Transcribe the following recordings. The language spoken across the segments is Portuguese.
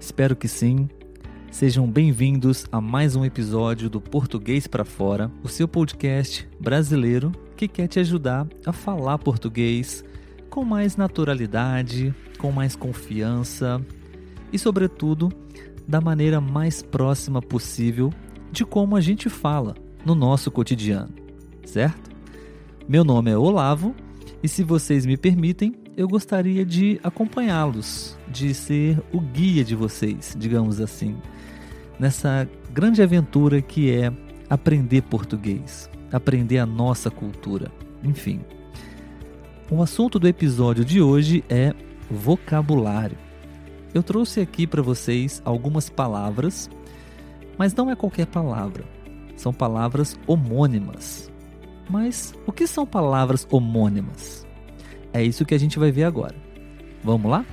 Espero que sim. Sejam bem-vindos a mais um episódio do Português para Fora, o seu podcast brasileiro que quer te ajudar a falar português com mais naturalidade, com mais confiança e, sobretudo, da maneira mais próxima possível de como a gente fala no nosso cotidiano, certo? Meu nome é Olavo e, se vocês me permitem, eu gostaria de acompanhá-los, de ser o guia de vocês, digamos assim, nessa grande aventura que é aprender português, aprender a nossa cultura, enfim. O assunto do episódio de hoje é vocabulário. Eu trouxe aqui para vocês algumas palavras, mas não é qualquer palavra. São palavras homônimas. Mas o que são palavras homônimas? É isso que a gente vai ver agora. Vamos lá?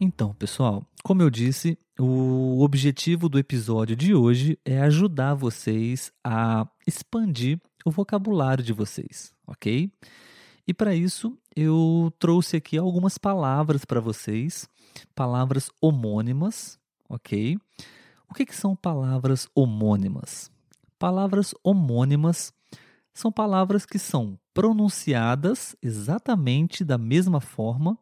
Então, pessoal, como eu disse, o objetivo do episódio de hoje é ajudar vocês a expandir o vocabulário de vocês, ok? E para isso, eu trouxe aqui algumas palavras para vocês, palavras homônimas, ok? O que, que são palavras homônimas? Palavras homônimas são palavras que são pronunciadas exatamente da mesma forma,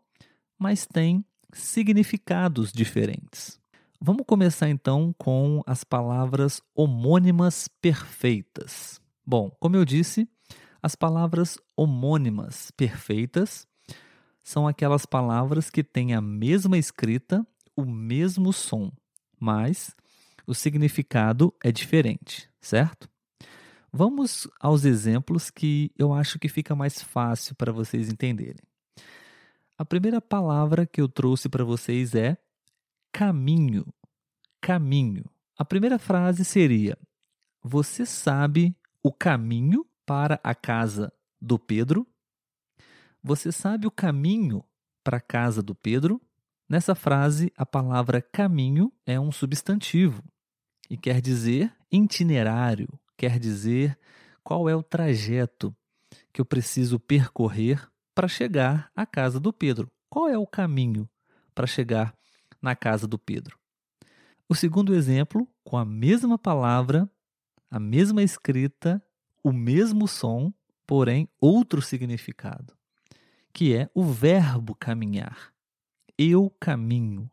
mas têm significados diferentes. Vamos começar então com as palavras homônimas perfeitas. Bom, como eu disse, as palavras homônimas perfeitas são aquelas palavras que têm a mesma escrita, o mesmo som, mas o significado é diferente, certo? Vamos aos exemplos que eu acho que fica mais fácil para vocês entenderem. A primeira palavra que eu trouxe para vocês é caminho. Caminho. A primeira frase seria: Você sabe o caminho para a casa do Pedro? Você sabe o caminho para a casa do Pedro? Nessa frase, a palavra caminho é um substantivo e quer dizer itinerário, quer dizer qual é o trajeto que eu preciso percorrer para chegar à casa do Pedro. Qual é o caminho para chegar na casa do Pedro? O segundo exemplo, com a mesma palavra, a mesma escrita, o mesmo som, porém outro significado, que é o verbo caminhar. Eu caminho.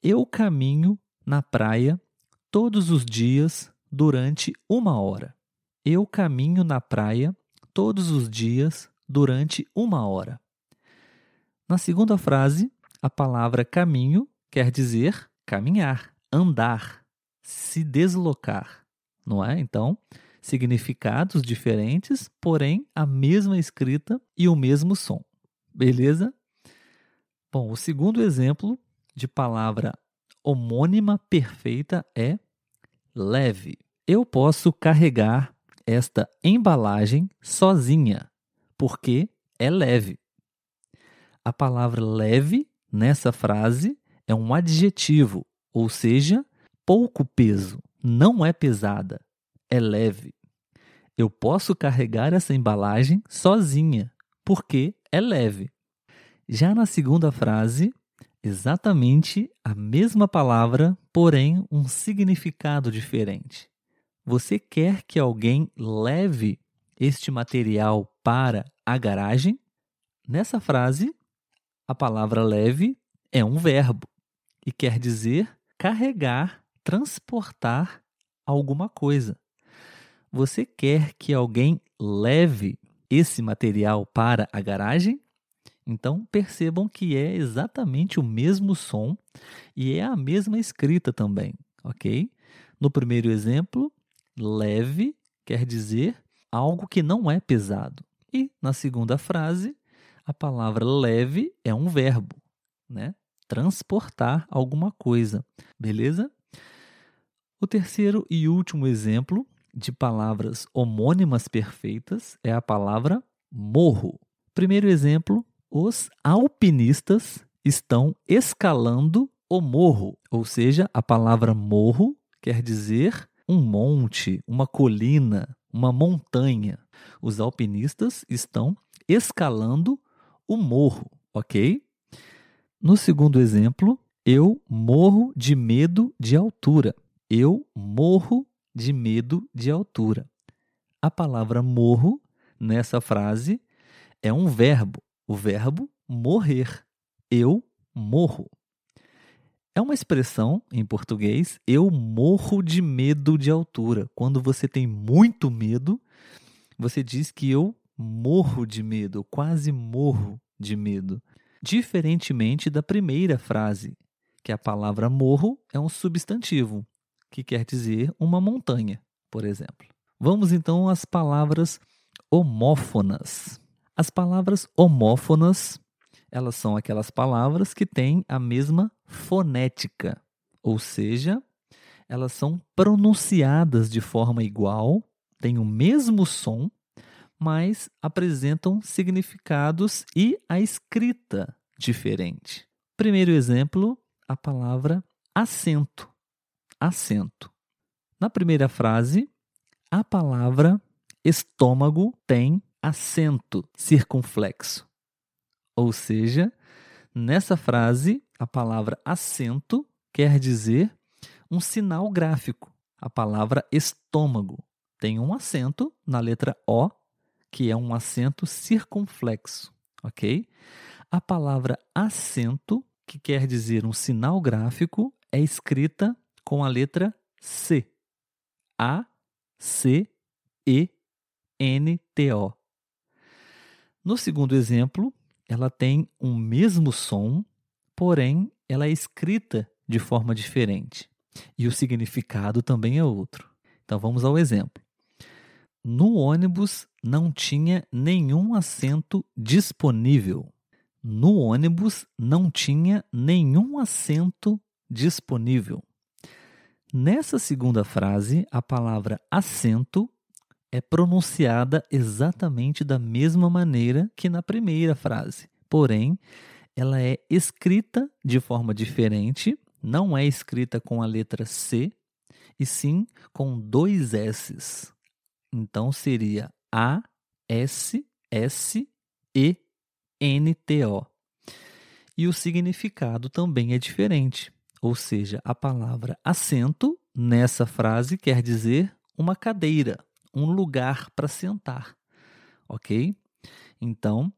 Eu caminho na praia todos os dias durante uma hora. Eu caminho na praia todos os dias durante uma hora. Na segunda frase, a palavra caminho quer dizer caminhar, andar, se deslocar, não é? Então, significados diferentes, porém a mesma escrita e o mesmo som. Beleza? Bom, o segundo exemplo de palavra homônima perfeita é leve. Eu posso carregar esta embalagem sozinha, porque é leve. A palavra leve nessa frase é um adjetivo, ou seja, pouco peso, não é pesada, é leve. Eu posso carregar essa embalagem sozinha, porque é leve. Já na segunda frase, exatamente a mesma palavra, porém um significado diferente. Você quer que alguém leve este material para a garagem? Nessa frase, a palavra leve é um verbo e quer dizer carregar, transportar alguma coisa. Você quer que alguém leve esse material para a garagem? Então percebam que é exatamente o mesmo som e é a mesma escrita também, ok? No primeiro exemplo, leve quer dizer algo que não é pesado. E na segunda frase, a palavra leve é um verbo, né? Transportar alguma coisa, beleza? O terceiro e último exemplo de palavras homônimas perfeitas é a palavra morro. Primeiro exemplo: os alpinistas estão escalando o morro, ou seja, a palavra morro quer dizer um monte, uma colina, uma montanha. Os alpinistas estão escalando o morro, ok? No segundo exemplo, eu morro de medo de altura. Eu morro de medo de altura. A palavra morro nessa frase é um verbo, o verbo morrer. Eu morro. É uma expressão em português, eu morro de medo de altura. Quando você tem muito medo, você diz que eu morro de medo, quase morro de medo. Diferentemente da primeira frase, que a palavra morro é um substantivo, que quer dizer uma montanha, por exemplo. Vamos então às palavras homófonas. As palavras homófonas, elas são aquelas palavras que têm a mesma fonética, ou seja, elas são pronunciadas de forma igual, têm o mesmo som, mas apresentam significados e a escrita diferente. Primeiro exemplo, a palavra assento. Assento. Na primeira frase, a palavra estômago tem acento circunflexo. Ou seja, nessa frase, a palavra acento quer dizer um sinal gráfico. A palavra estômago tem um acento na letra O, que é um acento circunflexo, ok? A palavra acento, que quer dizer um sinal gráfico, é escrita com a letra C. A, C, E, N, T, O. No segundo exemplo, ela tem um mesmo som, porém ela é escrita de forma diferente. E o significado também é outro. Então vamos ao exemplo. No ônibus não tinha nenhum assento disponível. No ônibus não tinha nenhum assento disponível. Nessa segunda frase, a palavra assento é pronunciada exatamente da mesma maneira que na primeira frase. Porém, ela é escrita de forma diferente, não é escrita com a letra C, e sim com dois S's. Então seria A, S, S, E, N, T, O. E o significado também é diferente, ou seja, a palavra assento nessa frase quer dizer uma cadeira, um lugar para sentar, ok? Então,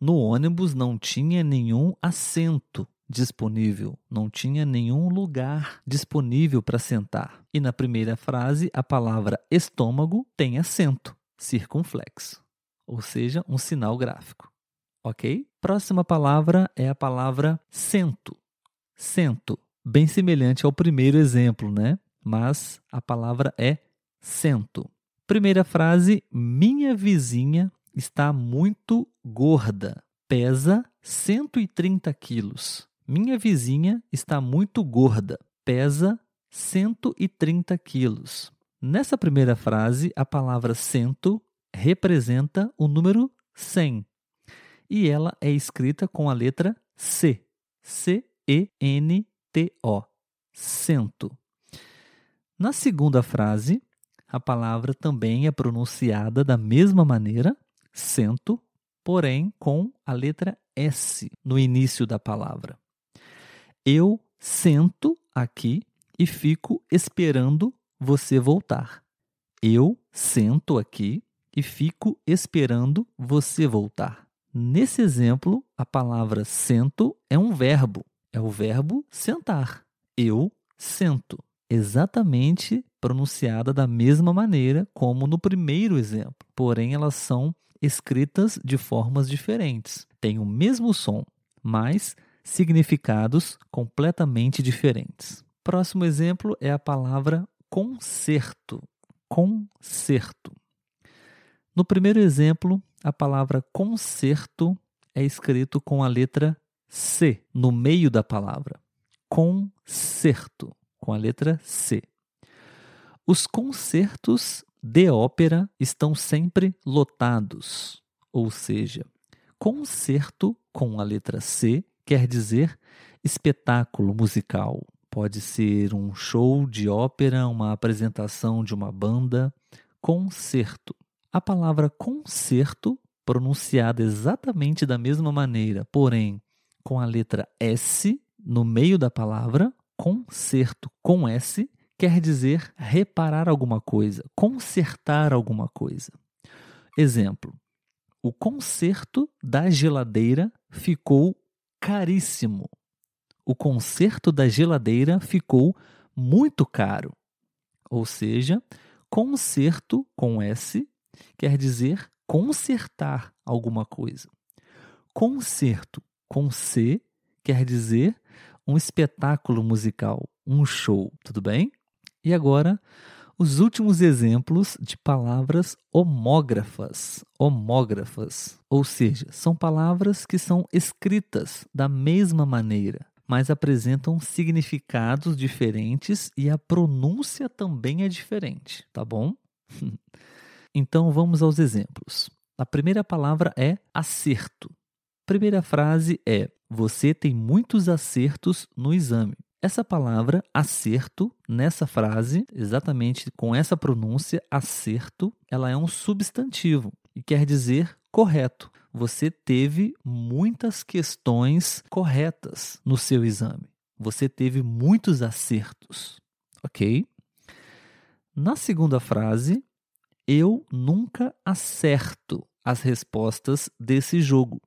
no ônibus não tinha nenhum assento disponível, não tinha nenhum lugar disponível para sentar. E na primeira frase, a palavra estômago tem acento circunflexo, ou seja, um sinal gráfico. Ok? Próxima palavra é a palavra cento. Cento, bem semelhante ao primeiro exemplo, né? Mas a palavra é cento. Primeira frase: Minha vizinha está muito gorda, pesa 130 quilos. Minha vizinha está muito gorda, pesa 130 quilos. Nessa primeira frase, a palavra cento representa o número 100 e ela é escrita com a letra C. C-E-N-T-O. Cento. Na segunda frase, a palavra também é pronunciada da mesma maneira, cento, porém com a letra S no início da palavra. Eu sento aqui e fico esperando você voltar. Eu sento aqui e fico esperando você voltar. Nesse exemplo, a palavra sento é um verbo, é o verbo sentar. Eu sento exatamente pronunciada da mesma maneira como no primeiro exemplo, porém elas são escritas de formas diferentes. Têm o mesmo som, mas significados completamente diferentes. Próximo exemplo é a palavra concerto. Concerto. No primeiro exemplo, a palavra concerto é escrito com a letra C no meio da palavra. Concerto, com a letra C. Os concertos de ópera estão sempre lotados, ou seja, concerto com a letra C quer dizer espetáculo musical. Pode ser um show de ópera, uma apresentação de uma banda. Concerto. A palavra concerto, pronunciada exatamente da mesma maneira, porém com a letra S no meio da palavra, concerto com S, quer dizer reparar alguma coisa, consertar alguma coisa. Exemplo: o conserto da geladeira ficou caríssimo. O conserto da geladeira ficou muito caro. Ou seja, conserto com S quer dizer consertar alguma coisa. Concerto com C quer dizer um espetáculo musical, um show, tudo bem? E agora, os últimos exemplos de palavras homógrafas. Homógrafas, ou seja, são palavras que são escritas da mesma maneira, mas apresentam significados diferentes e a pronúncia também é diferente, tá bom? então vamos aos exemplos. A primeira palavra é acerto. Primeira frase é: Você tem muitos acertos no exame. Essa palavra acerto, nessa frase, exatamente com essa pronúncia, acerto, ela é um substantivo e quer dizer correto. Você teve muitas questões corretas no seu exame. Você teve muitos acertos, ok? Na segunda frase, eu nunca acerto as respostas desse jogo.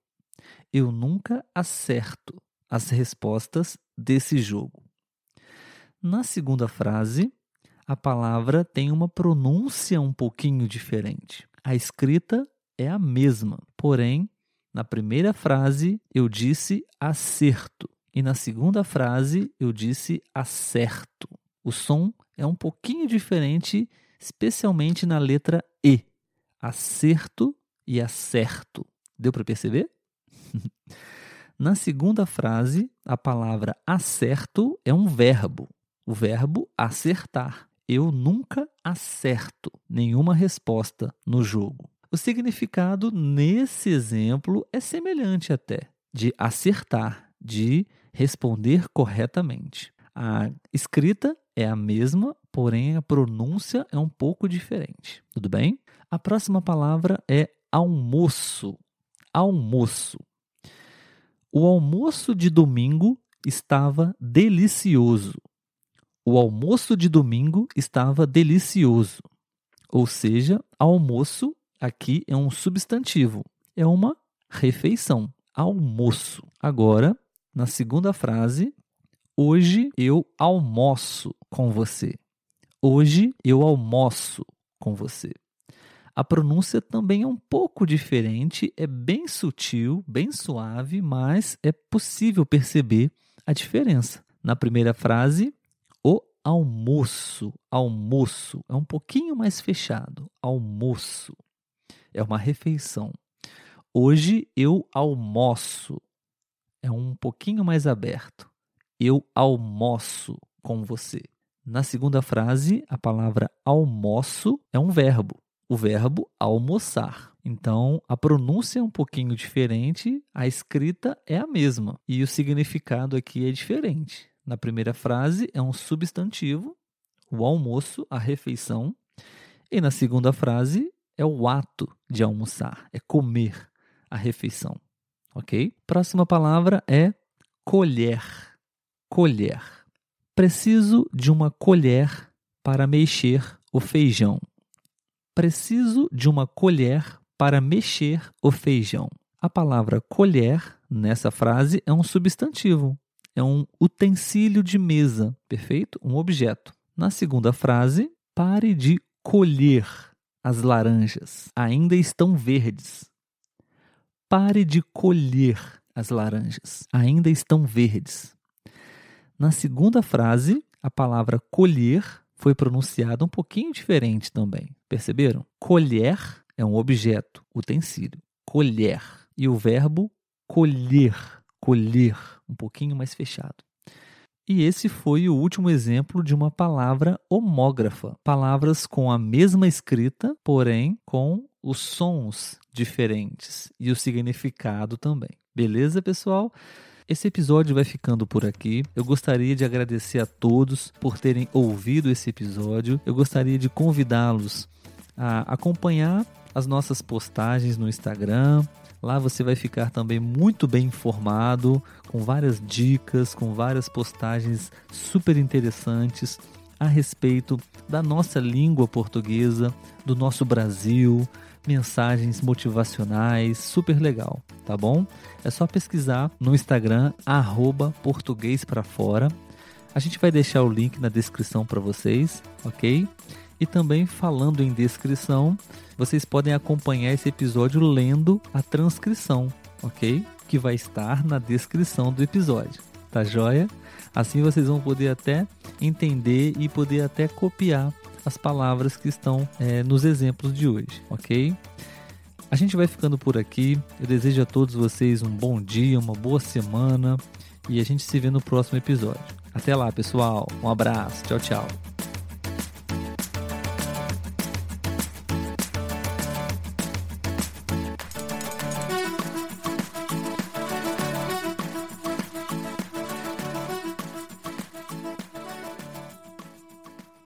Eu nunca acerto as respostas desse jogo. Na segunda frase, a palavra tem uma pronúncia um pouquinho diferente. A escrita é a mesma, porém, na primeira frase eu disse acerto e na segunda frase eu disse acerto. O som é um pouquinho diferente, especialmente na letra E. Acerto e acerto. Deu para perceber? na segunda frase, a palavra acerto é um verbo o verbo acertar. Eu nunca acerto nenhuma resposta no jogo. O significado nesse exemplo é semelhante até de acertar, de responder corretamente. A escrita é a mesma, porém a pronúncia é um pouco diferente. Tudo bem? A próxima palavra é almoço. Almoço. O almoço de domingo estava delicioso. O almoço de domingo estava delicioso. Ou seja, almoço aqui é um substantivo, é uma refeição. Almoço. Agora, na segunda frase, hoje eu almoço com você. Hoje eu almoço com você. A pronúncia também é um pouco diferente, é bem sutil, bem suave, mas é possível perceber a diferença. Na primeira frase, almoço. Almoço é um pouquinho mais fechado. Almoço é uma refeição. Hoje eu almoço. É um pouquinho mais aberto. Eu almoço com você. Na segunda frase, a palavra almoço é um verbo. O verbo almoçar. Então, a pronúncia é um pouquinho diferente, a escrita é a mesma e o significado aqui é diferente. Na primeira frase é um substantivo, o almoço, a refeição. E na segunda frase é o ato de almoçar, é comer a refeição. Ok? Próxima palavra é colher. Colher. Preciso de uma colher para mexer o feijão. Preciso de uma colher para mexer o feijão. A palavra colher nessa frase é um substantivo, é um utensílio de mesa, perfeito? Um objeto. Na segunda frase, pare de colher as laranjas, ainda estão verdes. Pare de colher as laranjas, ainda estão verdes. Na segunda frase, a palavra colher foi pronunciada um pouquinho diferente também. Perceberam? Colher é um objeto, utensílio. colher. E o verbo colher, colher, um pouquinho mais fechado. E esse foi o último exemplo de uma palavra homógrafa. Palavras com a mesma escrita, porém com os sons diferentes e o significado também. Beleza, pessoal? Esse episódio vai ficando por aqui. Eu gostaria de agradecer a todos por terem ouvido esse episódio. Eu gostaria de convidá-los a acompanhar as nossas postagens no Instagram. Lá você vai ficar também muito bem informado, com várias dicas, com várias postagens super interessantes a respeito da nossa língua portuguesa, do nosso Brasil, mensagens motivacionais, super legal, tá bom? É só pesquisar no Instagram arroba português para fora. A gente vai deixar o link na descrição para vocês, ok? E também falando em descrição, vocês podem acompanhar esse episódio lendo a transcrição, ok? Que vai estar na descrição do episódio, tá joia? Assim vocês vão poder até entender e poder até copiar as palavras que estão é, nos exemplos de hoje, ok? A gente vai ficando por aqui. Eu desejo a todos vocês um bom dia, uma boa semana e a gente se vê no próximo episódio. Até lá, pessoal. Um abraço. Tchau, tchau.